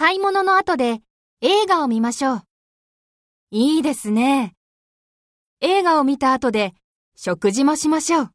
買い物の後で映画を見ましょう。いいですね。映画を見た後で食事もしましょう。